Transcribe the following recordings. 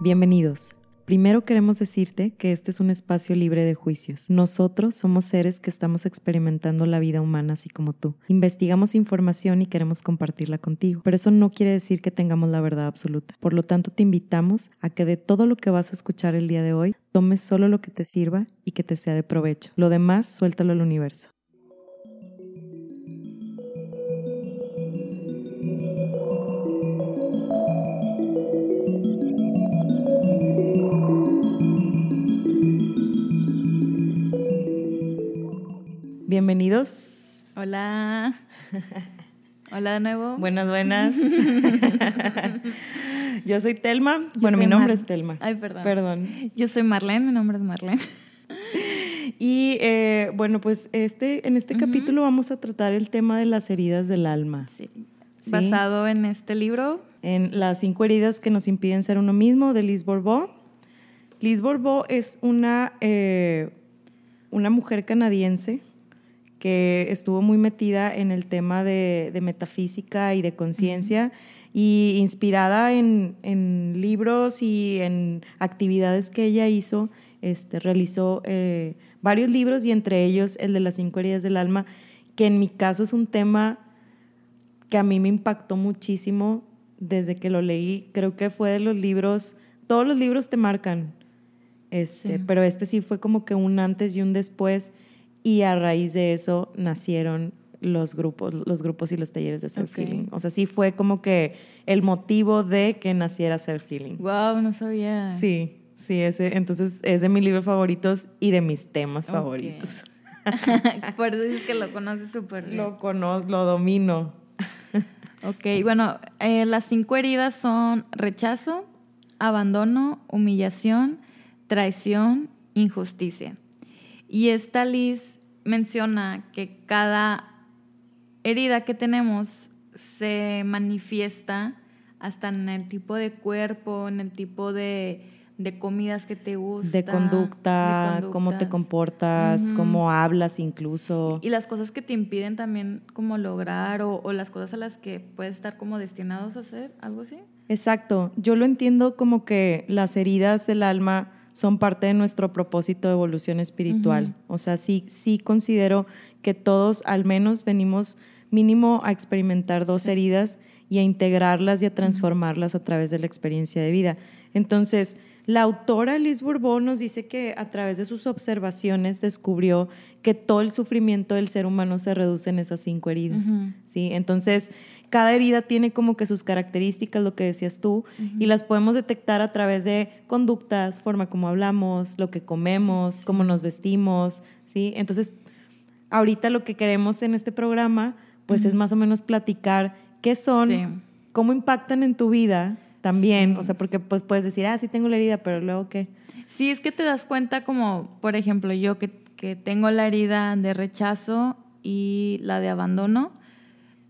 Bienvenidos. Primero queremos decirte que este es un espacio libre de juicios. Nosotros somos seres que estamos experimentando la vida humana así como tú. Investigamos información y queremos compartirla contigo, pero eso no quiere decir que tengamos la verdad absoluta. Por lo tanto, te invitamos a que de todo lo que vas a escuchar el día de hoy, tomes solo lo que te sirva y que te sea de provecho. Lo demás, suéltalo al universo. Bienvenidos. Hola. Hola de nuevo. Buenas, buenas. Yo soy Telma. bueno, mi nombre es Telma. Ay, perdón. Perdón. Yo soy Marlene, mi nombre es Marlene. Y eh, bueno, pues este, en este capítulo vamos a tratar el tema de las heridas del alma. Sí. Basado en este libro. En las cinco heridas que nos impiden ser uno mismo, de Liz Bourbeau. Liz Bourbeau es una, eh, una mujer canadiense que estuvo muy metida en el tema de, metafísica y de conciencia y inspirada en, libros y en actividades que ella hizo, este, realizó eh, varios libros y entre ellos el de las cinco heridas del alma, que en mi caso es un tema que a mí me impactó muchísimo desde que lo leí. Creo que fue de los libros, todos los libros te marcan, este, pero este sí fue como que un antes y un después y a raíz de eso nacieron los grupos, los grupos y los talleres de self-healing. O sea, sí fue como que el motivo de que naciera self-healing. Wow, no sabía. Sí, sí, ese, entonces es de mis libros favoritos y de mis temas favoritos. Por eso dices que lo conoces súper bien. Lo conozco, lo domino. ok, bueno, eh, las cinco heridas son rechazo, abandono, humillación, traición, injusticia. Y esta Liz menciona que cada herida que tenemos se manifiesta hasta en el tipo de cuerpo, en el tipo de, comidas que te gustan. De conducta, cómo te comportas, cómo hablas incluso. Y, las cosas que te impiden también como lograr o, o, las cosas a las que puedes estar como destinados a hacer, algo así. Exacto, yo lo entiendo como que las heridas del alma son parte de nuestro propósito de evolución espiritual. O sea, sí, sí considero que todos al menos venimos mínimo a experimentar dos heridas y a integrarlas y a transformarlas a través de la experiencia de vida. Entonces, la autora Liz Bourbon nos dice que a través de sus observaciones descubrió que todo el sufrimiento del ser humano se reduce en esas cinco heridas. ¿sí? Entonces, cada herida tiene como que sus características, lo que decías tú, y las podemos detectar a través de conductas, forma como hablamos, lo que comemos, cómo nos vestimos, ¿sí? Entonces, ahorita lo que queremos en este programa, pues es más o menos platicar qué son, cómo impactan en tu vida también, o sea, porque pues puedes decir, ah, sí tengo la herida, pero luego qué. Sí, es que te das cuenta como, por ejemplo, yo que, que tengo la herida de rechazo y la de abandono,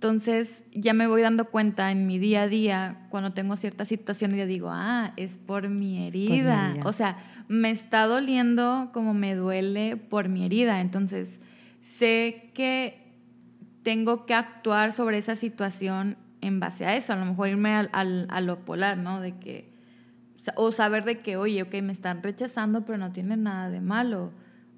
entonces ya me voy dando cuenta en mi día a día cuando tengo cierta situación y ya digo, ah, es por mi herida. O sea, me está doliendo como me duele por mi herida. Entonces sé que tengo que actuar sobre esa situación en base a eso. A lo mejor irme al, a lo polar, ¿no? De que, o saber de que, oye, ok, me están rechazando, pero no tiene nada de malo.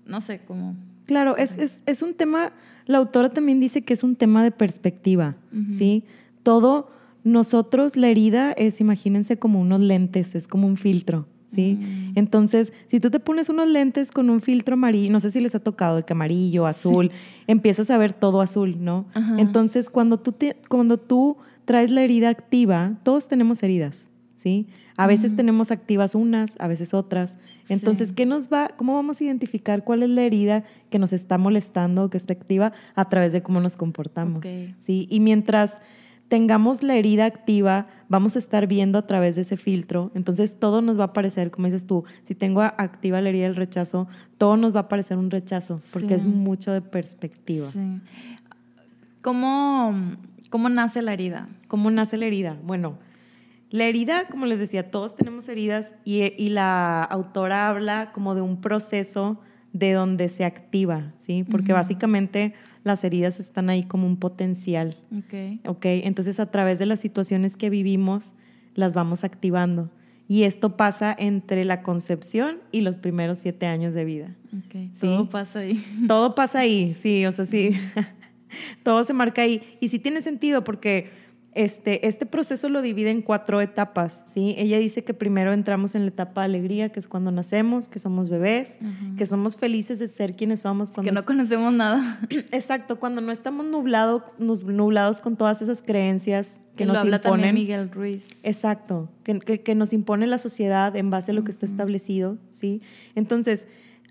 No sé cómo. Claro, es, es, es un tema la autora también dice que es un tema de perspectiva, ¿sí? Todo, nosotros, la herida es, imagínense, como unos lentes, es como un filtro, ¿sí? Mm. Entonces, si tú te pones unos lentes con un filtro amarillo, no sé si les ha tocado, de que amarillo, azul, empiezas a ver todo azul, ¿no? Entonces, cuando tú, cuando tú traes la herida activa, todos tenemos heridas, ¿sí? A veces tenemos activas unas, a veces otras. Entonces, ¿qué nos va, cómo vamos a identificar cuál es la herida que nos está molestando o que está activa a través de cómo nos comportamos? ¿sí? Y mientras tengamos la herida activa, vamos a estar viendo a través de ese filtro. Entonces, todo nos va a parecer, como dices tú, si tengo activa la herida del rechazo, todo nos va a parecer un rechazo, porque es mucho de perspectiva. ¿Cómo, ¿Cómo nace la herida? ¿Cómo nace la herida? Bueno, la herida, como les decía, todos tenemos heridas y, la autora habla como de un proceso de donde se activa, ¿sí? Porque básicamente las heridas están ahí como un potencial. Ok. Ok, entonces a través de las situaciones que vivimos las vamos activando. Y esto pasa entre la concepción y los primeros siete años de vida. Okay. Todo pasa ahí. Todo pasa ahí, sí, o sea, sí. Todo se marca ahí. Y sí tiene sentido porque este, este proceso lo divide en cuatro etapas, ¿sí? Ella dice que primero entramos en la etapa de alegría, que es cuando nacemos, que somos bebés, que somos felices de ser quienes somos. Cuando que no conocemos nada. Exacto, cuando no estamos nublados, nublados con todas esas creencias que, nos habla imponen. También Miguel Ruiz. Exacto, que, que, nos impone la sociedad en base a lo que está establecido, ¿sí? Entonces,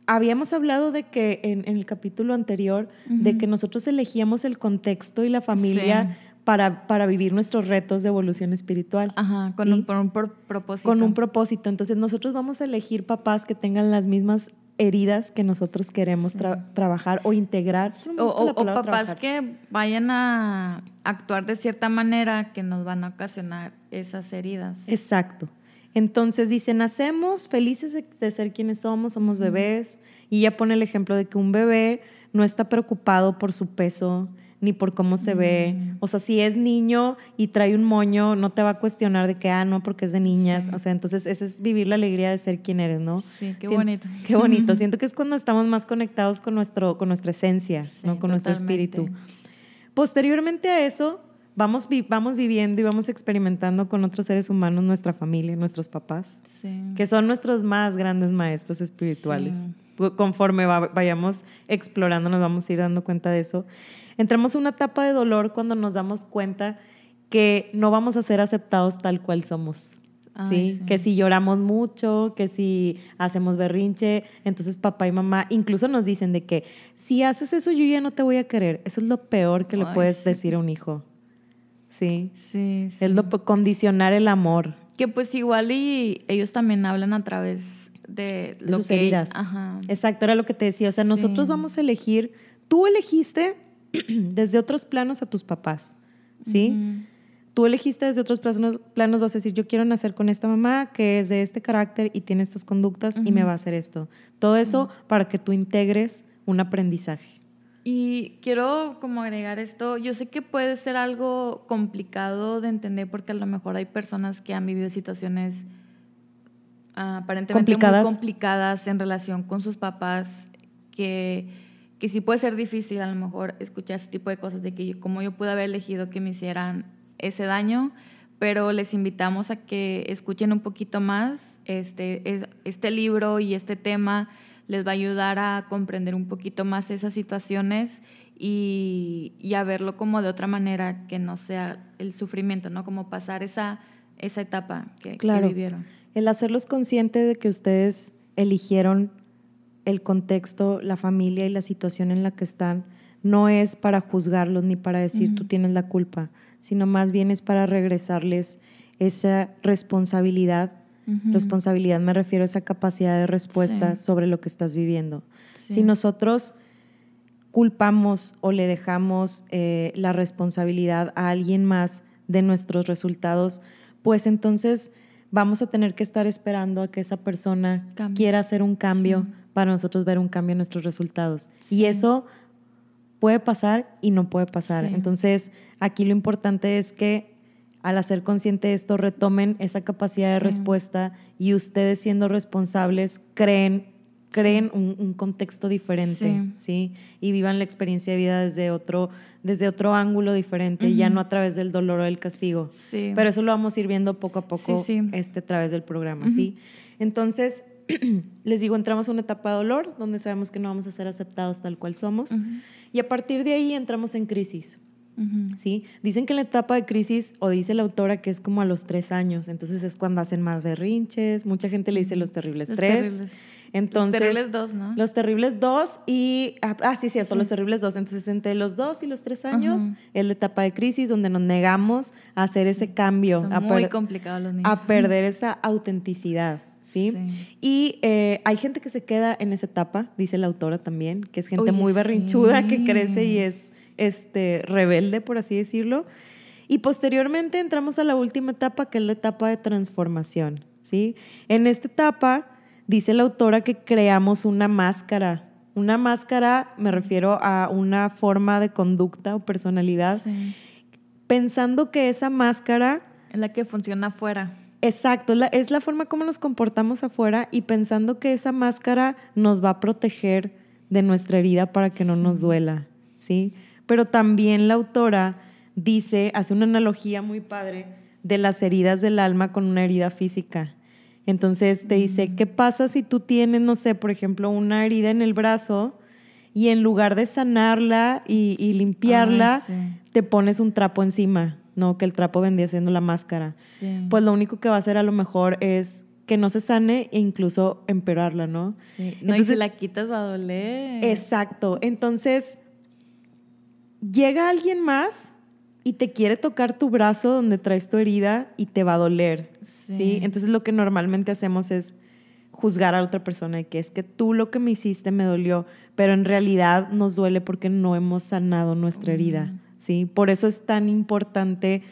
habíamos hablado de que en, el capítulo anterior, de que nosotros elegíamos el contexto y la familia para, para vivir nuestros retos de evolución espiritual. Ajá, con un, un propósito. Con un propósito. Entonces nosotros vamos a elegir papás que tengan las mismas heridas que nosotros queremos trabajar o integrar. o, papás que vayan a actuar de cierta manera que nos van a ocasionar esas heridas. Exacto. Entonces dice, nacemos felices de, ser quienes somos, somos bebés, y ya pone el ejemplo de que un bebé no está preocupado por su peso, ni por cómo se ve. Mm. O sea, si es niño y trae un moño, no te va a cuestionar de que, ah, no, porque es de niñas. O sea, entonces ese es vivir la alegría de ser quien eres, ¿no? Sí, qué bonito. Qué bonito. Siento que es cuando estamos más conectados con, nuestro, con nuestra esencia, ¿no? Con nuestro espíritu. Posteriormente a eso, vamos, vamos viviendo y vamos experimentando con otros seres humanos, nuestra familia, nuestros papás, que son nuestros más grandes maestros espirituales. Conforme vayamos explorando, nos vamos a ir dando cuenta de eso entramos en una etapa de dolor cuando nos damos cuenta que no vamos a ser aceptados tal cual somos. ¿sí? Que si lloramos mucho, que si hacemos berrinche, entonces papá y mamá incluso nos dicen de que si haces eso yo ya no te voy a querer. Eso es lo peor que le puedes decir a un hijo. ¿Sí? Sí, Es lo condicionar el amor. Que pues igual y ellos también hablan a través de, lo sus heridas. Exacto, era lo que te decía. O sea, nosotros vamos a elegir, tú elegiste desde otros planos a tus papás, ¿sí? Tú elegiste desde otros planos, planos, vas a decir, yo quiero nacer con esta mamá que es de este carácter y tiene estas conductas y me va a hacer esto. Todo eso para que tú integres un aprendizaje. Y quiero como agregar esto, yo sé que puede ser algo complicado de entender porque a lo mejor hay personas que han vivido situaciones ah, aparentemente muy complicadas en relación con sus papás que que sí puede ser difícil a lo mejor escuchar ese tipo de cosas, de que como yo pude haber elegido que me hicieran ese daño, pero les invitamos a que escuchen un poquito más. Este, este libro y este tema les va a ayudar a comprender un poquito más esas situaciones y, y a verlo como de otra manera, que no sea el sufrimiento, ¿no? Como pasar esa, esa etapa que, que vivieron. El hacerlos conscientes de que ustedes eligieron el contexto, la familia y la situación en la que están, no es para juzgarlos ni para decir tú tienes la culpa, sino más bien es para regresarles esa responsabilidad. Responsabilidad me refiero a esa capacidad de respuesta sobre lo que estás viviendo. Si nosotros culpamos o le dejamos eh, la responsabilidad a alguien más de nuestros resultados, pues entonces vamos a tener que estar esperando a que esa persona quiera hacer un cambio para nosotros ver un cambio en nuestros resultados. Y eso puede pasar y no puede pasar. Entonces, aquí lo importante es que al hacer consciente esto, retomen esa capacidad de respuesta y ustedes siendo responsables creen, creen un, contexto diferente, sí. Y vivan la experiencia de vida desde otro, desde otro ángulo diferente, ya no a través del dolor o del castigo. Pero eso lo vamos a ir viendo poco a poco este, a través del programa, ¿sí? Entonces, les digo, entramos a una etapa de dolor donde sabemos que no vamos a ser aceptados tal cual somos y a partir de ahí entramos en crisis. ¿sí? Dicen que en la etapa de crisis, o dice la autora que es como a los tres años, entonces es cuando hacen más berrinches, mucha gente le dice los terribles tres. Entonces, los terribles dos, ¿no? Los terribles dos y, ah, ah sí, cierto, los terribles dos. Entonces, entre los dos y los tres años es la etapa de crisis donde nos negamos a hacer ese cambio. a muy complicado los niños. A perder esa autenticidad. ¿Sí? Y eh, hay gente que se queda en esa etapa, dice la autora también, que es gente muy berrinchuda, que crece y es este, rebelde, por así decirlo. Y posteriormente entramos a la última etapa, que es la etapa de transformación, ¿sí? En esta etapa, dice la autora que creamos una máscara. Una máscara, me refiero a una forma de conducta o personalidad, pensando que esa máscara... Es la que funciona afuera Exacto, es la, es la forma como nos comportamos afuera y pensando que esa máscara nos va a proteger de nuestra herida para que no nos duela, ¿sí? Pero también la autora dice, hace una analogía muy padre de las heridas del alma con una herida física. Entonces te dice, ¿qué pasa si tú tienes, no sé, por ejemplo, una herida en el brazo y en lugar de sanarla y, limpiarla, te pones un trapo encima, ¿no? Que el trapo vendría siendo la máscara. Pues lo único que va a hacer a lo mejor es que no se sane e incluso empeorarla, ¿no? Sí. No, y si la quitas va a doler. Exacto. Entonces, llega alguien más y te quiere tocar tu brazo donde traes tu herida y te va a doler, ¿sí? Entonces lo que normalmente hacemos es juzgar a otra persona y que es que tú lo que me hiciste me dolió, pero en realidad nos duele porque no hemos sanado nuestra herida, ¿sí? Por eso es tan importante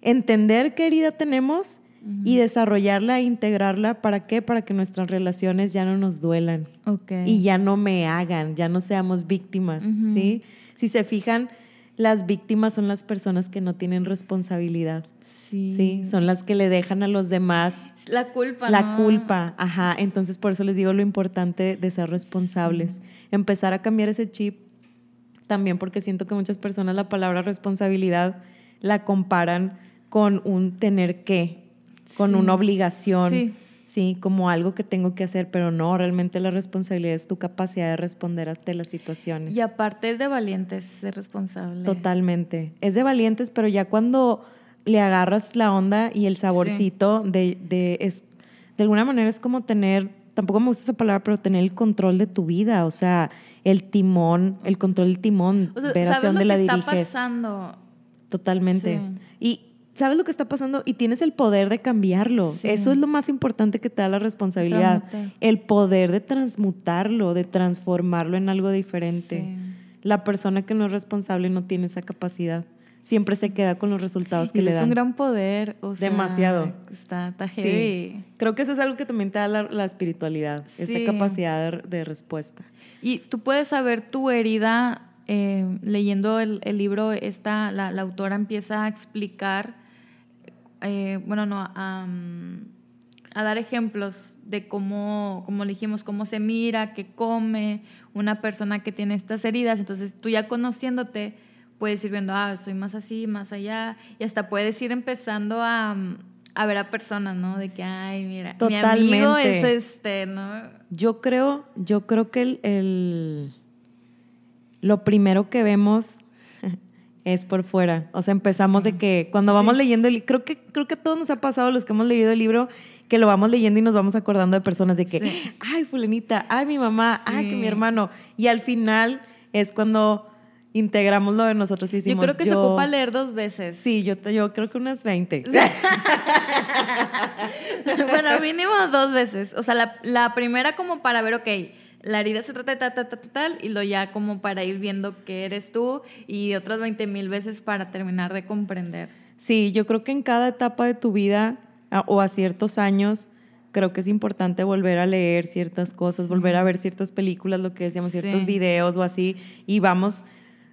entender qué herida tenemos y desarrollarla e integrarla. ¿Para qué? Para que nuestras relaciones ya no nos duelan y ya no me hagan, ya no seamos víctimas, ¿sí? Si se fijan, las víctimas son las personas que no tienen responsabilidad. Sí. Son las que le dejan a los demás. La culpa. La culpa, ajá. Entonces, por eso les digo lo importante de ser responsables. Empezar a cambiar ese chip también porque siento que muchas personas la palabra responsabilidad la comparan con un tener que, con una obligación. Sí sí, como algo que tengo que hacer, pero no, realmente la responsabilidad es tu capacidad de responder ante las situaciones. Y aparte es de valientes ser responsable. Totalmente. Es de valientes, pero ya cuando le agarras la onda y el saborcito de, de, es, de alguna manera es como tener, tampoco me gusta esa palabra, pero tener el control de tu vida, o sea, el timón, el control del timón, ver hacia dónde la diriges. Está pasando. Totalmente. Y sabes lo que está pasando y tienes el poder de cambiarlo. Eso es lo más importante que te da la responsabilidad. El poder de transmutarlo, de transformarlo en algo diferente. La persona que no es responsable no tiene esa capacidad. Siempre se queda con los resultados que le dan. Es un gran poder. Demasiado. Está, está heavy. Creo que eso es algo que también te da la, espiritualidad, esa capacidad de, respuesta. Y tú puedes saber tu herida eh, leyendo el, libro, esta, la, la, autora empieza a explicar eh, bueno, no, a, dar ejemplos de cómo, como dijimos, cómo se mira, qué come una persona que tiene estas heridas. Entonces tú ya conociéndote puedes ir viendo, ah, soy más así, más allá, y hasta puedes ir empezando a, ver a personas, ¿no? De que, ay, mira, mi amigo es este, ¿no? Yo creo, yo creo que el, el lo primero que vemos es por fuera. O sea, empezamos de que cuando vamos leyendo el creo que creo que a todos nos ha pasado los que hemos leído el libro que lo vamos leyendo y nos vamos acordando de personas de que, ay, fulanita, ay, mi mamá, ay, que mi hermano. Y al final es cuando integramos lo de nosotros y decimos, Yo creo que se ocupa leer dos veces. Sí, yo, yo creo que unas 20. bueno, mínimo dos veces. O sea, la, la primera como para ver, ok, la herida se trata de tal, tal, tal, tal, y lo ya como para ir viendo qué eres tú y otras 20 mil veces para terminar de comprender. Sí, yo creo que en cada etapa de tu vida o a ciertos años, creo que es importante volver a leer ciertas cosas, volver a ver ciertas películas, lo que decíamos, ciertos videos o así, y vamos,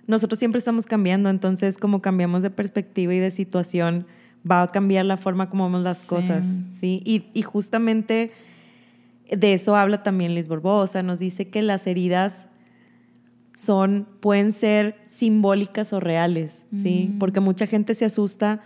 nosotros siempre estamos cambiando, entonces como cambiamos de perspectiva y de situación, va a cambiar la forma como vemos las cosas, ¿sí? Y, y justamente de eso habla también Liz Borbosa, nos dice que las heridas son, pueden ser simbólicas o reales, ¿sí? Mm. Porque mucha gente se asusta.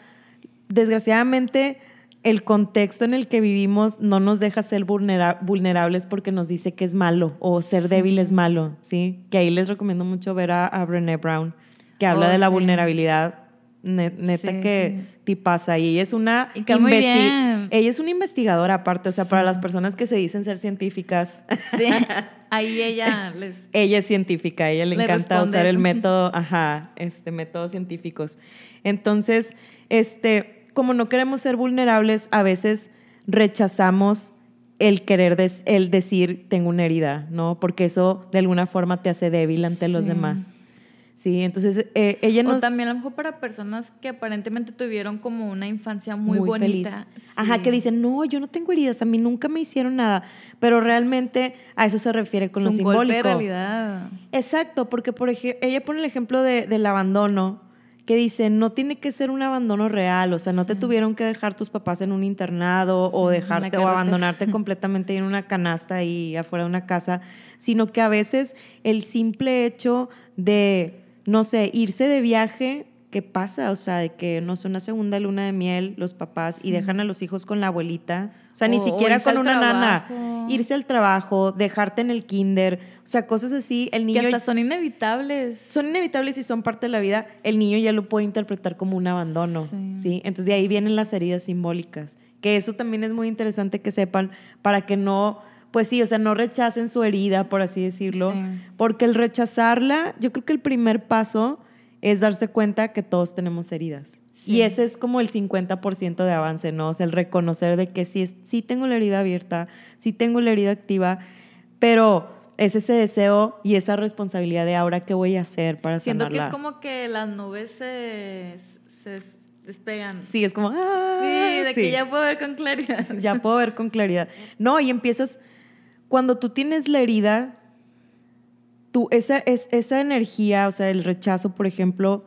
Desgraciadamente, el contexto en el que vivimos no nos deja ser vulnerables porque nos dice que es malo o ser débil es malo, ¿sí? Que ahí les recomiendo mucho ver a, Brené Brown, que habla oh, de la vulnerabilidad neta que te pasa. Y ella es una ella es una investigadora aparte o sea para las personas que se dicen ser científicas. Sí ahí ella les ella es científica a ella le, encanta usar el método ajá este métodos científicos. Entonces este como no queremos ser vulnerables a veces rechazamos el querer el decir tengo una herida no porque eso de alguna forma te hace débil ante los demás Sí, entonces eh, ella nos... O también a lo mejor para personas que aparentemente tuvieron como una infancia muy, bonita. Ajá, que dicen, no, yo no tengo heridas, a mí nunca me hicieron nada, pero realmente a eso se refiere con es lo un simbólico. Golpe de realidad. Exacto, porque por ejemplo, ella pone el ejemplo de, del abandono, que dice, no tiene que ser un abandono real, o sea, no te tuvieron que dejar tus papás en un internado o dejarte o abandonarte completamente en una canasta ahí afuera de una casa, sino que a veces el simple hecho de, no sé, irse de viaje ¿qué pasa? O sea, de que no sé, una segunda luna de miel los papás y dejan a los hijos con la abuelita. O sea, ni siquiera con una nana. Irse al trabajo, dejarte en el kinder. O sea, cosas así. El niño. Que hasta son inevitables. Son inevitables y son parte de la vida. El niño ya lo puede interpretar como un abandono. Sí. Entonces de ahí vienen las heridas simbólicas. Que eso también es muy interesante que sepan para que no pues sí, o sea, no rechacen su herida, por así decirlo, porque el rechazarla, yo creo que el primer paso es darse cuenta que todos tenemos heridas. Y ese es como el 50% de avance, ¿no? O sea, el reconocer de que sí, sí tengo la herida abierta, sí tengo la herida activa, pero es ese deseo y esa responsabilidad de ahora qué voy a hacer para Siento que es como que las nubes se, despegan. Sí, es como... ¡ah! sí, de que ya puedo ver con claridad. Ya puedo ver con claridad. No, y empiezas... Cuando tú tienes la herida, tú, esa, es, esa energía, o sea, el rechazo, por ejemplo,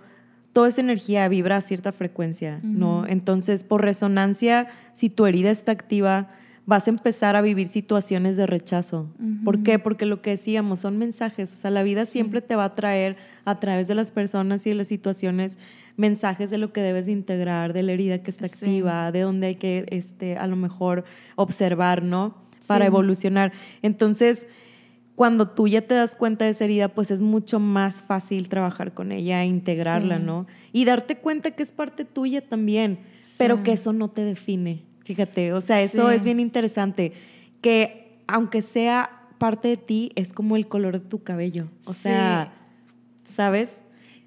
toda esa energía vibra a cierta frecuencia, ¿no? Entonces, por resonancia, si tu herida está activa, vas a empezar a vivir situaciones de rechazo. ¿Por qué? Porque lo que decíamos son mensajes, o sea, la vida siempre te va a traer a través de las personas y de las situaciones mensajes de lo que debes de integrar, de la herida que está activa, de dónde hay que, este, a lo mejor, observar, ¿no? Para evolucionar. Entonces, cuando tú ya te das cuenta de esa herida, pues es mucho más fácil trabajar con ella, integrarla, ¿no? Y darte cuenta que es parte tuya también, pero que eso no te define. Fíjate, o sea, eso es bien interesante, que aunque sea parte de ti, es como el color de tu cabello. O sea, ¿sabes?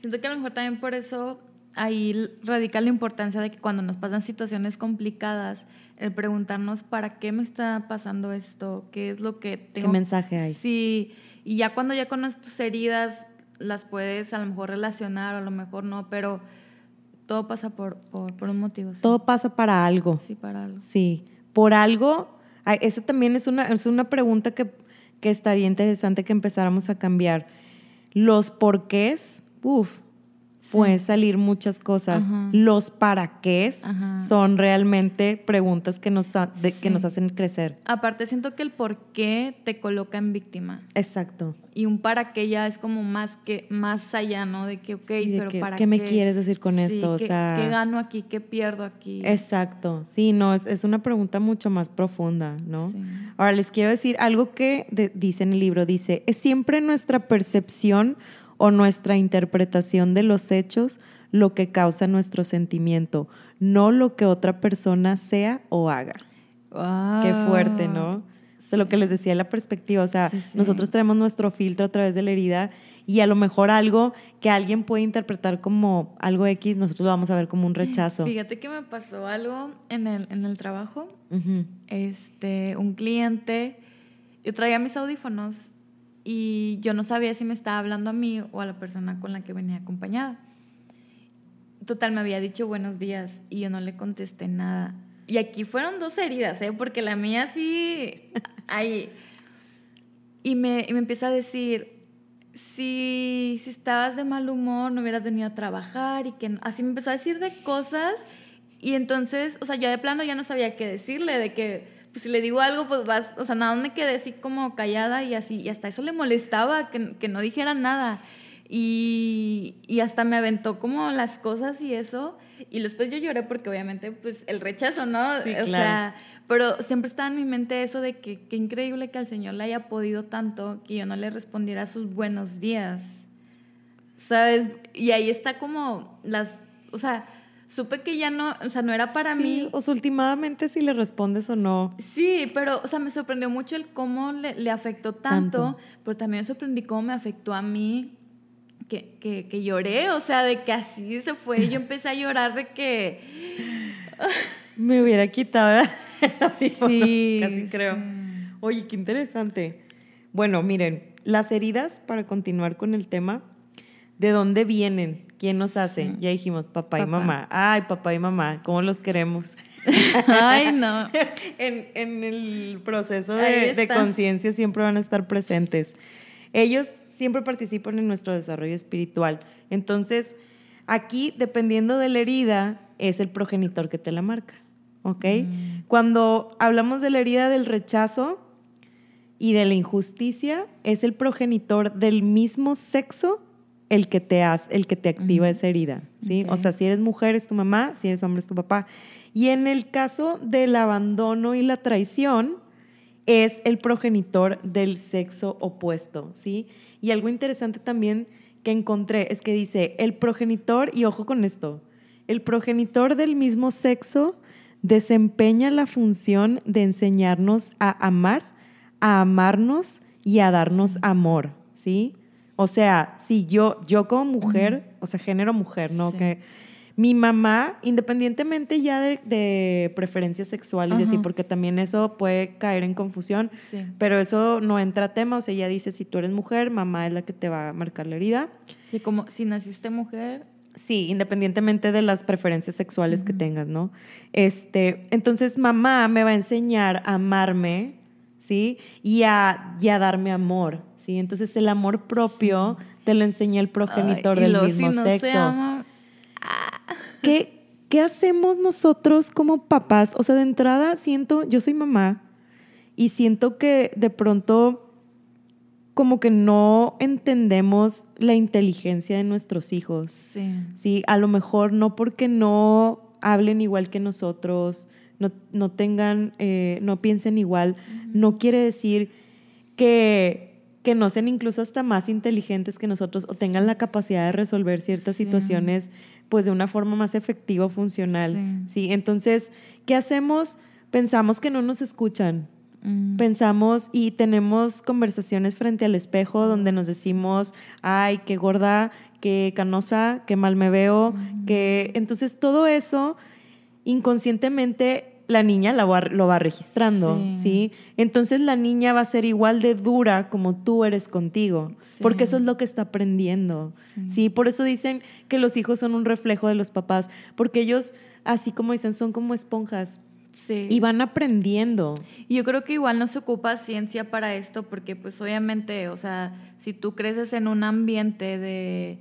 Siento que a lo mejor también por eso ahí radica la importancia de que cuando nos pasan situaciones complicadas, el preguntarnos para qué me está pasando esto, qué es lo que tengo. ¿Qué mensaje hay? Sí, y ya cuando ya conoces tus heridas, las puedes a lo mejor relacionar, a lo mejor no, pero todo pasa por, por, un motivo. Todo pasa para algo. Sí, para algo. Sí, por algo. Esa también es una, es una pregunta que, que estaría interesante que empezáramos a cambiar. Los porqués, uff, pueden salir muchas cosas. Los para qué son realmente preguntas que nos, que nos hacen crecer. Aparte, siento que el por qué te coloca en víctima. Exacto. Y un para qué ya es como más que más allá, ¿no? De que, ok, pero para qué. ¿Qué me quieres decir con esto? ¿qué, o sea, ¿Qué gano aquí? ¿Qué pierdo aquí? Exacto. Sí, no, es, es una pregunta mucho más profunda, ¿no? Ahora, les quiero decir algo que dice en el libro. Dice, es siempre nuestra percepción o nuestra interpretación de los hechos lo que causa nuestro sentimiento, no lo que otra persona sea o haga. Qué fuerte, ¿no? De lo que les decía la perspectiva, o sea, nosotros tenemos nuestro filtro a través de la herida y a lo mejor algo que alguien puede interpretar como algo X, nosotros lo vamos a ver como un rechazo. Fíjate que me pasó algo en el, en el trabajo. este, un cliente, yo traía mis audífonos y yo no sabía si me estaba hablando a mí o a la persona con la que venía acompañada. Total, me había dicho buenos días y yo no le contesté nada. Y aquí fueron dos heridas, ¿eh? porque la mía sí, ahí. Y me, y me empieza a decir, si, si estabas de mal humor, no hubieras venido a trabajar y que así me empezó a decir de cosas. Y entonces, o sea, yo de plano ya no sabía qué decirle, de que pues si le digo algo, pues vas, o sea, nada, me quedé así como callada y así, y hasta eso le molestaba, que, que no dijera nada. Y, y, hasta me aventó como las cosas y eso. Y después yo lloré porque obviamente, pues, el rechazo, ¿no? Sí, o sea, pero siempre estaba en mi mente eso de que qué increíble que al Señor le haya podido tanto que yo no le respondiera sus buenos días. ¿Sabes? Y ahí está como las, o sea, supe que ya no, o sea, no era para mí. O sea, últimamente si le respondes o no. Sí, pero, o sea, me sorprendió mucho el cómo le, afectó tanto, pero también me sorprendí cómo me afectó a mí, que, que, que lloré, o sea, de que así se fue. Yo empecé a llorar de que... me hubiera quitado. sí, casi creo. Oye, qué interesante. Bueno, miren, las heridas, para continuar con el tema, ¿de dónde vienen? ¿Quién nos hace? Ya dijimos papá, y mamá. Ay, papá y mamá, ¿cómo los queremos? Ay, no. en, el proceso de, de conciencia siempre van a estar presentes. Ellos siempre participan en nuestro desarrollo espiritual. Entonces, Aquí, dependiendo de la herida, es el progenitor que te la marca. ¿Ok? Cuando hablamos de la herida del rechazo y de la injusticia, es el progenitor del mismo sexo el que te, hace, el que te activa esa herida. ¿sí? O sea, si eres mujer es tu mamá, si eres hombre es tu papá. Y en el caso del abandono y la traición, es el progenitor del sexo opuesto, ¿sí? Y algo interesante también que encontré es que dice, el progenitor, y ojo con esto, el progenitor del mismo sexo desempeña la función de enseñarnos a amar, a amarnos y a darnos amor, ¿sí? O sea, si yo, yo como mujer, o sea, género mujer, ¿no? Que mi mamá, independientemente ya de, preferencias sexuales y así, porque también eso puede caer en confusión, pero eso no entra a tema, o sea, ella dice, si tú eres mujer, mamá es la que te va a marcar la herida. Sí, como si naciste mujer. Sí, independientemente de las preferencias sexuales que tengas, ¿no? Este, entonces mamá me va a enseñar a amarme, ¿sí? Y a, y a darme amor, ¿sí? Entonces el amor propio te lo enseña el progenitor del mismo sexo. ¿Qué, ¿Qué hacemos nosotros como papás? O sea, de entrada siento, yo soy mamá y siento que de pronto como que no entendemos la inteligencia de nuestros hijos. Sí. Sí, a lo mejor no porque no hablen igual que nosotros, no, no tengan, eh, no piensen igual, no quiere decir que, que no sean incluso hasta más inteligentes que nosotros o tengan la capacidad de resolver ciertas situaciones pues de una forma más efectiva o funcional. Sí. Entonces, ¿qué hacemos? Pensamos que no nos escuchan. Mm. Pensamos y tenemos conversaciones frente al espejo donde nos decimos, ay, qué gorda, qué canosa, qué mal me veo, mm. que entonces todo eso inconscientemente la niña lo va registrando, sí. Entonces la niña va a ser igual de dura como tú eres contigo, porque eso es lo que está aprendiendo, sí. Por eso dicen que los hijos son un reflejo de los papás, porque ellos, así como dicen, son como esponjas. Y van aprendiendo. Y yo creo que igual no se ocupa ciencia para esto, porque pues obviamente, o sea, si tú creces en un ambiente de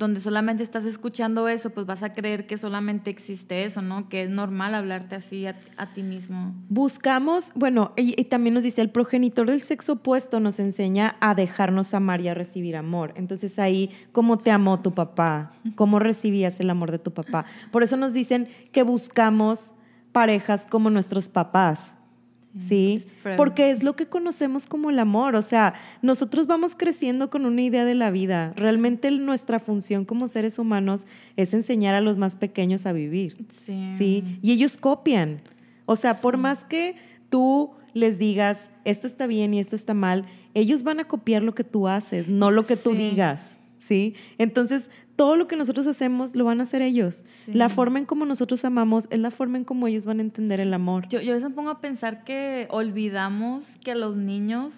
donde solamente estás escuchando eso, pues vas a creer que solamente existe eso, ¿no? Que es normal hablarte así a, ti mismo. Buscamos, bueno, y, también nos dice, el progenitor del sexo opuesto nos enseña a dejarnos amar y a recibir amor. Entonces ahí, ¿cómo te amó tu papá? ¿Cómo recibías el amor de tu papá? Por eso nos dicen que buscamos parejas como nuestros papás ¿sí? Porque es lo que conocemos como el amor, o sea, nosotros vamos creciendo con una idea de la vida. Realmente nuestra función como seres humanos es enseñar a los más pequeños a vivir, ¿sí? Y ellos copian. O sea, por más que tú les digas, esto está bien y esto está mal, ellos van a copiar lo que tú haces, no lo que tú digas, ¿sí? Entonces, todo lo que nosotros hacemos lo van a hacer ellos. La forma en como nosotros amamos es la forma en como ellos van a entender el amor. Yo, yo a veces pongo a pensar que olvidamos que los niños,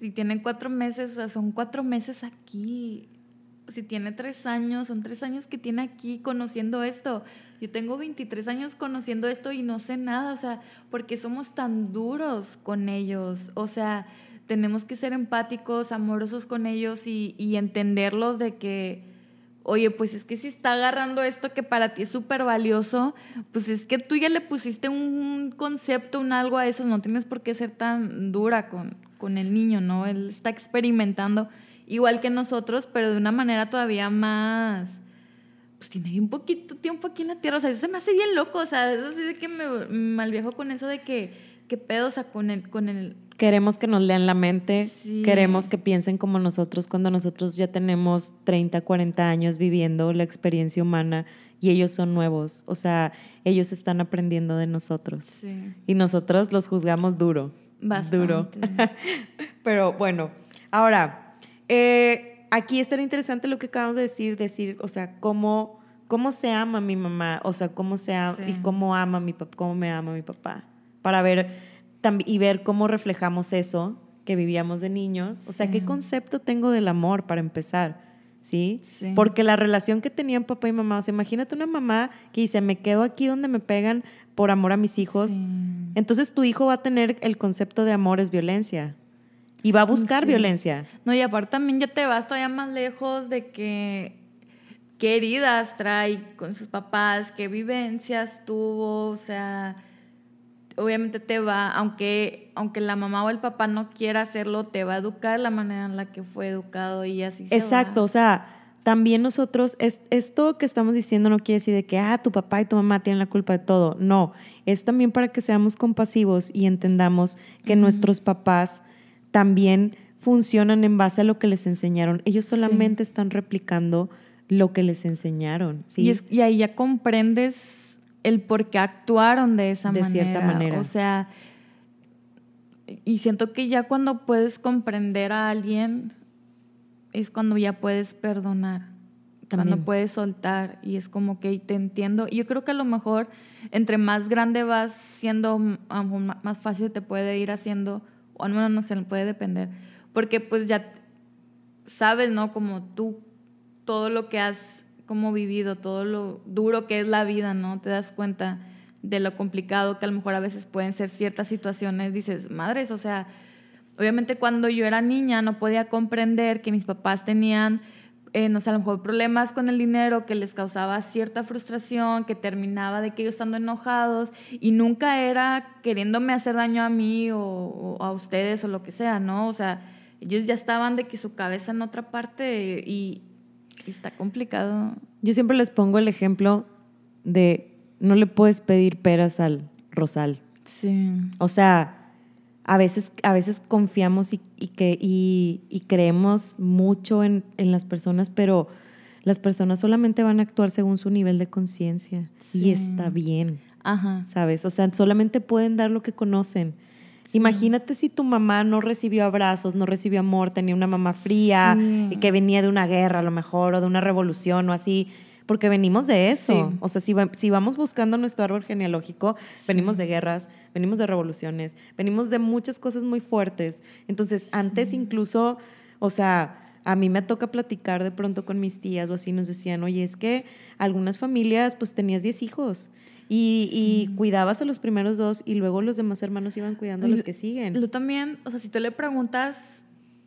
si tienen cuatro meses, o sea, son cuatro meses aquí. Si tiene tres años, son tres años que tiene aquí conociendo esto. Yo tengo 23 años conociendo esto y no sé nada, o sea, porque somos tan duros con ellos. O sea, tenemos que ser empáticos, amorosos con ellos y, entenderlos de que, oye, pues es que si está agarrando esto que para ti es súper valioso, pues es que tú ya le pusiste un concepto, un algo a eso, no tienes por qué ser tan dura con, con el niño, ¿no? Él está experimentando igual que nosotros, pero de una manera todavía más pues tiene un poquito tiempo aquí en la tierra. O sea, eso se me hace bien loco. O sea, eso sí de que me malviejo con eso de que, qué pedo, o sea, con el, con el Queremos que nos lean la mente, queremos que piensen como nosotros cuando nosotros ya tenemos 30, 40 años viviendo la experiencia humana y ellos son nuevos, o sea, ellos están aprendiendo de nosotros. Y nosotros los juzgamos duro. Bastante. Duro. Pero bueno, ahora, eh, aquí está interesante lo que acabamos de decir, decir, o sea, cómo, cómo se ama mi mamá, o sea, cómo se ama y cómo ama mi papá, cómo me ama mi papá, para ver y ver cómo reflejamos eso que vivíamos de niños. O sea, ¿qué concepto tengo del amor para empezar? ¿Sí? Porque la relación que tenían papá y mamá, o sea, imagínate una mamá que dice, me quedo aquí donde me pegan por amor a mis hijos. Entonces tu hijo va a tener el concepto de amor es violencia. Y va a buscar violencia. No, y aparte también ya te vas todavía más lejos de que qué heridas trae con sus papás, qué vivencias tuvo, o sea, obviamente te va, aunque, aunque la mamá o el papá no quiera hacerlo, te va a educar la manera en la que fue educado y así Exacto, se o sea, también nosotros, es, esto que estamos diciendo no quiere decir de que, ah, tu papá y tu mamá tienen la culpa de todo. No, es también para que seamos compasivos y entendamos que nuestros papás también funcionan en base a lo que les enseñaron. Ellos solamente están replicando lo que les enseñaron. ¿sí? Y, y ahí ya comprendes el por qué actuaron de esa de manera. cierta manera. O sea, y siento que ya cuando puedes comprender a alguien es cuando ya puedes perdonar, cuando puedes soltar y es como que te entiendo. Y yo creo que a lo mejor entre más grande vas siendo, más fácil te puede ir haciendo, o al menos no se puede depender, porque pues ya sabes, ¿no? Como tú, todo lo que has como vivido, todo lo duro que es la vida, ¿no? Te das cuenta de lo complicado que a lo mejor a veces pueden ser ciertas situaciones. Dices, madres, o sea, obviamente cuando yo era niña no podía comprender que mis papás tenían, eh, no sé, a lo mejor problemas con el dinero que les causaba cierta frustración, que terminaba de que ellos estando enojados y nunca era queriéndome hacer daño a mí o, o a ustedes o lo que sea, ¿no? O sea, ellos ya estaban de que su cabeza en otra parte y, Está complicado. Yo siempre les pongo el ejemplo de no le puedes pedir peras al rosal. Sí. O sea, a veces, a veces confiamos y, que, y, creemos mucho en, las personas, pero las personas solamente van a actuar según su nivel de conciencia. Y está bien. Ajá. ¿Sabes? O sea, solamente pueden dar lo que conocen. Imagínate si tu mamá no recibió abrazos, no recibió amor, tenía una mamá fría y que venía de una guerra a lo mejor o de una revolución o así, porque venimos de eso. O sea, si, si, vamos buscando nuestro árbol genealógico, venimos de guerras, venimos de revoluciones, venimos de muchas cosas muy fuertes. Entonces, antes incluso, o sea, a mí me toca platicar de pronto con mis tías o así, nos decían, oye, es que algunas familias pues tenías 10 hijos y, cuidabas a los primeros dos y luego los demás hermanos iban cuidando a los que siguen. Tú también, o sea, si tú le preguntas,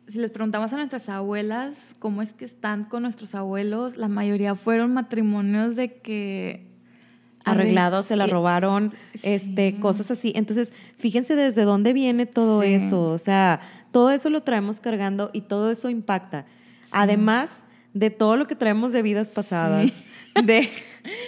si les preguntamos a nuestras abuelas cómo es que están con nuestros abuelos, la mayoría fueron matrimonios de que arreglados, se la robaron, este, cosas así. Entonces, fíjense desde dónde viene todo eso. O sea, todo eso lo traemos cargando y todo eso impacta. Además de todo lo que traemos de vidas pasadas, de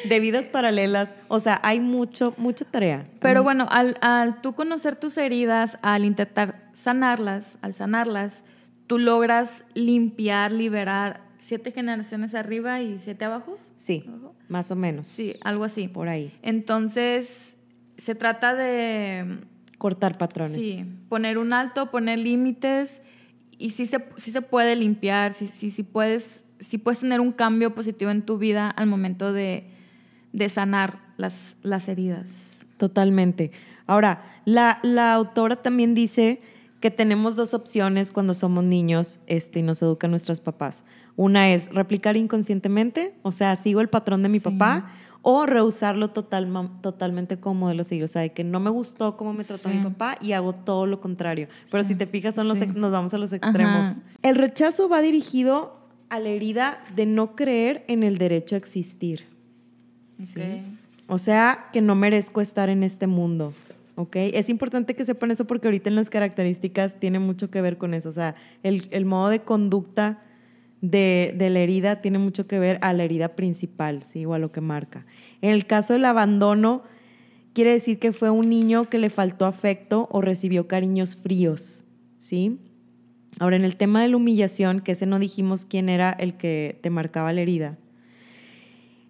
de vidas paralelas. O sea, hay mucho, mucha tarea. Pero bueno, al, al tú conocer tus heridas, al intentar sanarlas, al sanarlas, tú logras limpiar, liberar siete generaciones arriba y siete abajo. Sí, más o menos. Sí, algo así. Por ahí. Entonces, se trata de... Cortar patrones. Sí, poner un alto, poner límites y sí se, sí se puede limpiar, sí, sí, sí puedes si puedes tener un cambio positivo en tu vida al momento de, sanar las, las, heridas. Totalmente. Ahora, la, la, autora también dice que tenemos dos opciones cuando somos niños este, y nos educan nuestros papás. Una es replicar inconscientemente, o sea, sigo el patrón de mi papá, o rehusarlo total, totalmente como modelo seguir. O sea, de que no me gustó cómo me trató mi papá y hago todo lo contrario. Pero si te fijas, son los, nos vamos a los extremos. El rechazo va dirigido a la herida de no creer en el derecho a existir. O sea, que no merezco estar en este mundo. ¿ok? Es importante que sepan eso porque ahorita en las características tiene mucho que ver con eso. O sea, el, modo de conducta de, la herida tiene mucho que ver a la herida principal, ¿sí? O a lo que marca. En el caso del abandono, quiere decir que fue un niño que le faltó afecto o recibió cariños fríos, ¿sí? Ahora, en el tema de la humillación, que ese no dijimos quién era el que te marcaba la herida.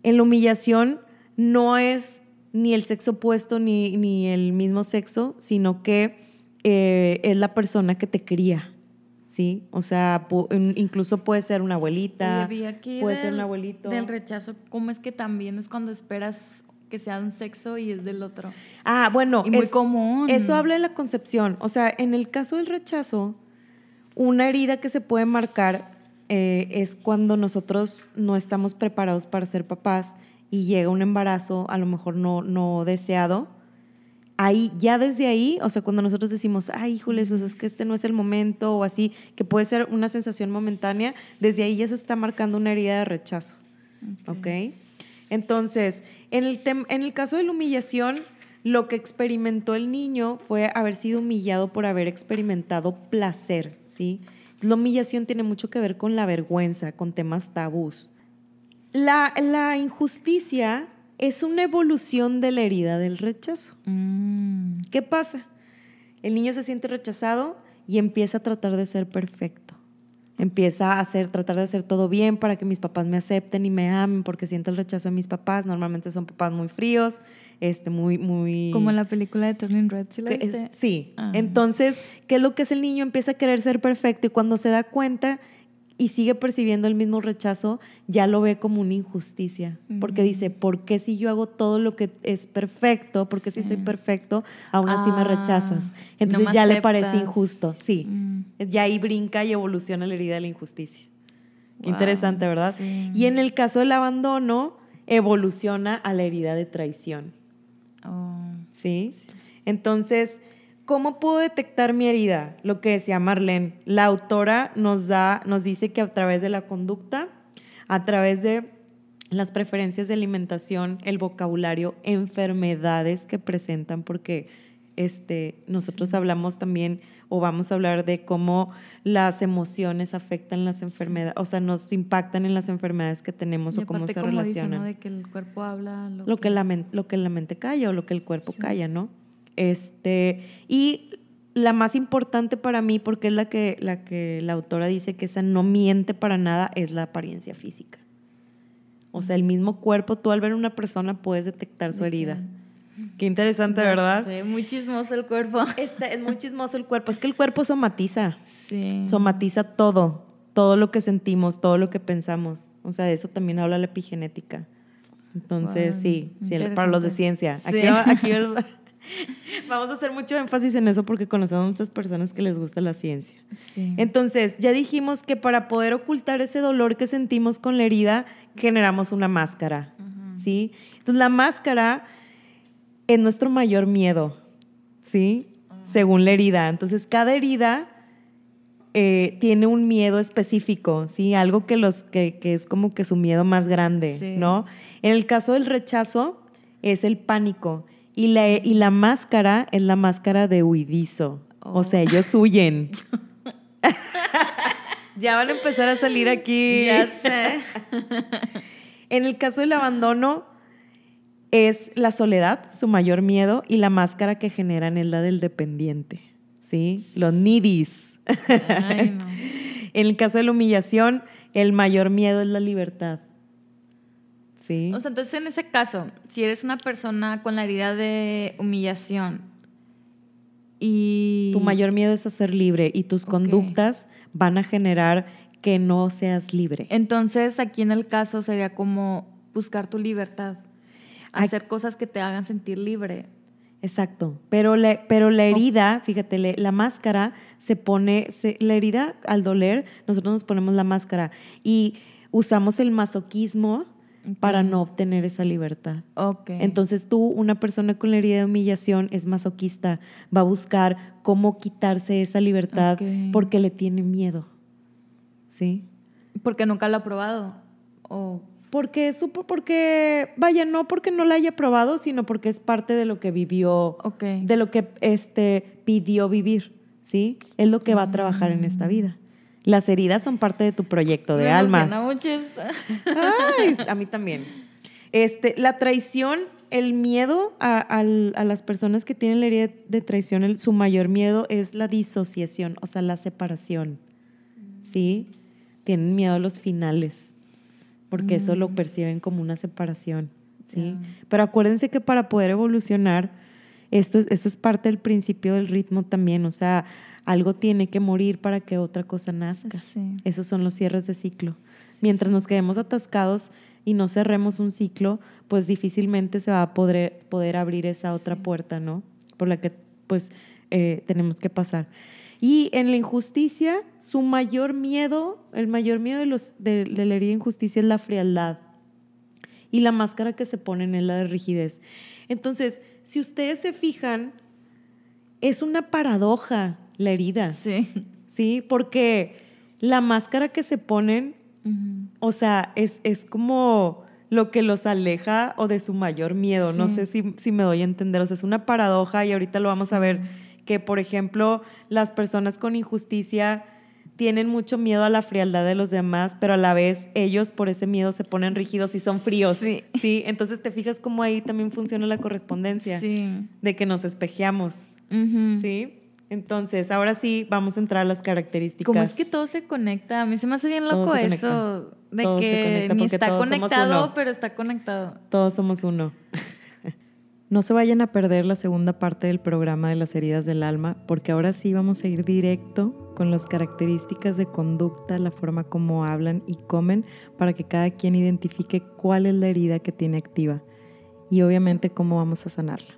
En la humillación no es ni el sexo opuesto ni, ni el mismo sexo, sino que eh, es la persona que te cría. ¿Sí? O sea, incluso puede ser una abuelita, puede ser un abuelito. Del rechazo, ¿cómo es que también es cuando esperas que sea de un sexo y es del otro? Ah, bueno. Y muy común. Eso habla de la concepción. O sea, en el caso del rechazo, una herida que se puede marcar eh, es cuando nosotros no estamos preparados para ser papás y llega un embarazo a lo mejor no, no deseado. Ahí, ya desde ahí, o sea, cuando nosotros decimos, ay, híjoles, o sea, es que este no es el momento o así, que puede ser una sensación momentánea, desde ahí ya se está marcando una herida de rechazo. ¿Ok? Entonces, en el, en el caso de la humillación, lo que experimentó el niño fue haber sido humillado por haber experimentado placer, ¿sí? La humillación tiene mucho que ver con la vergüenza, con temas tabús. La, la injusticia es una evolución de la herida del rechazo. Mm. ¿Qué pasa? El niño se siente rechazado y empieza a tratar de ser perfecto. Empieza a hacer, tratar de hacer todo bien para que mis papás me acepten y me amen porque siente el rechazo de mis papás. Normalmente son papás muy fríos, este, muy, muy... Como en la película de Turning Red, ¿sí la viste? Sí. Ah. Entonces, ¿qué es lo que es el niño? Empieza a querer ser perfecto y cuando se da cuenta y sigue percibiendo el mismo rechazo, ya lo ve como una injusticia. Porque Ujú. dice, ¿por qué si yo hago todo lo que es perfecto, porque si Sí. soy perfecto, aún así me Ah, rechazas? no Entonces me ya le parece injusto, sí. Mm. Ya ahí brinca y evoluciona la herida de la injusticia. Qué Wow, interesante, ¿verdad? sí. Y en el caso del abandono, evoluciona a la herida de traición. Oh. ¿sí? Entonces, ¿cómo puedo detectar mi herida? Lo que decía Marlene, la autora nos da, nos dice que a través de la conducta, a través de las preferencias de alimentación, el vocabulario, enfermedades que presentan, porque este, nosotros hablamos también o vamos a hablar de cómo las emociones afectan las enfermedades, o sea, nos impactan en las enfermedades que tenemos Y o cómo se como relacionan ¿no? De que el cuerpo habla lo, lo que la men- lo que la mente calla o lo que el cuerpo calla, ¿no? Este, y la más importante para mí, porque es la que, la que la autora dice que esa no miente para nada, es la apariencia física. O sea, el mismo cuerpo, tú al ver a una persona puedes detectar su herida. Qué interesante, Ya ¿verdad? sé, muy chismoso el cuerpo. Este, es muy chismoso el cuerpo. Es que el cuerpo somatiza, Sí. somatiza todo, todo lo que sentimos, todo lo que pensamos. O sea, de eso también habla la epigenética. Entonces, Guau, sí, sí, para los de ciencia. Aquí, Sí. aquí va- vamos a hacer mucho énfasis en eso porque conocemos muchas personas que les gusta la ciencia. Sí. Entonces, ya dijimos que para poder ocultar ese dolor que sentimos con la herida, generamos una máscara. ¿sí? Entonces, la máscara es nuestro mayor miedo, ¿sí? Según la herida. Entonces, cada herida eh, tiene un miedo específico, ¿sí? Algo que, los, que, que es como que su miedo más grande, Sí. ¿no? En el caso del rechazo, es el pánico. Y la, y la máscara es la máscara de huidizo. O Oh. sea, ellos huyen. ya van a empezar a salir aquí. Ya sé. En el caso del abandono, es la soledad, su mayor miedo, y la máscara que generan es la del dependiente, ¿sí? Los needies. Ay, no. En el caso de la humillación, el mayor miedo es la libertad, ¿sí? O sea, entonces en ese caso, si eres una persona con la herida de humillación y... tu mayor miedo es a ser libre y tus conductas van a generar que no seas libre. Entonces aquí en el caso sería como buscar tu libertad, hacer cosas que te hagan sentir libre. Exacto, pero la, pero la herida, fíjate, le- la máscara se pone, se- la herida al doler, nosotros nos ponemos la máscara y usamos el masoquismo para no obtener esa libertad. Ok. Entonces tú, una persona con la herida de humillación, es masoquista, va a buscar cómo quitarse esa libertad porque le tiene miedo. ¿Sí? Porque nunca lo ha probado. O Porque supo, porque, vaya, no porque no la haya probado, sino porque es parte de lo que vivió de lo que este, pidió vivir, ¿sí? Es lo que va a trabajar en esta vida. Las heridas son parte de tu proyecto de Me alma. mucho esto. Ay, a mí también. Este, la traición, el miedo a, las personas que tienen la herida de traición, el- su mayor miedo es la disociación, o sea, la separación, ¿sí? Tienen miedo a los finales, porque eso lo Mm. perciben como una separación, ¿sí? Pero acuérdense que para poder evolucionar, esto, es- eso es parte del principio del ritmo también, o sea, algo tiene que morir para que otra cosa nazca. Sí. Esos son los cierres de ciclo. Mientras nos quedemos atascados y no cerremos un ciclo, pues difícilmente se va a poder, poder abrir esa otra Sí. puerta, ¿no? Por la que pues eh, tenemos que pasar. Y en la injusticia, su mayor miedo, el mayor miedo de, los, de, de la herida de injusticia es la frialdad. Y la máscara que se ponen es la de rigidez. Entonces, si ustedes se fijan, es una paradoja la herida. Sí. ¿sí? Porque la máscara que se ponen O sea, es, es como lo que los aleja o de su mayor miedo. No sé si, si, me doy a entender. O sea, es una paradoja y ahorita lo vamos a ver que, por ejemplo, las personas con injusticia tienen mucho miedo a la frialdad de los demás, pero a la vez ellos por ese miedo se ponen rígidos y son fríos. Sí. ¿sí? Entonces te fijas cómo ahí también funciona la correspondencia. Sí. De que nos espejeamos. ¿Sí? Entonces, ahora sí vamos a entrar a las características. ¿Cómo es que todo se conecta? A mí se me hace bien loco eso. De que ni está conectado, pero está conectado. Todos somos uno. No se vayan a perder la segunda parte del programa de las heridas del alma, porque ahora sí vamos a ir directo con las características de conducta, la forma como hablan y comen, para que cada quien identifique cuál es la herida que tiene activa y obviamente cómo vamos a sanarla.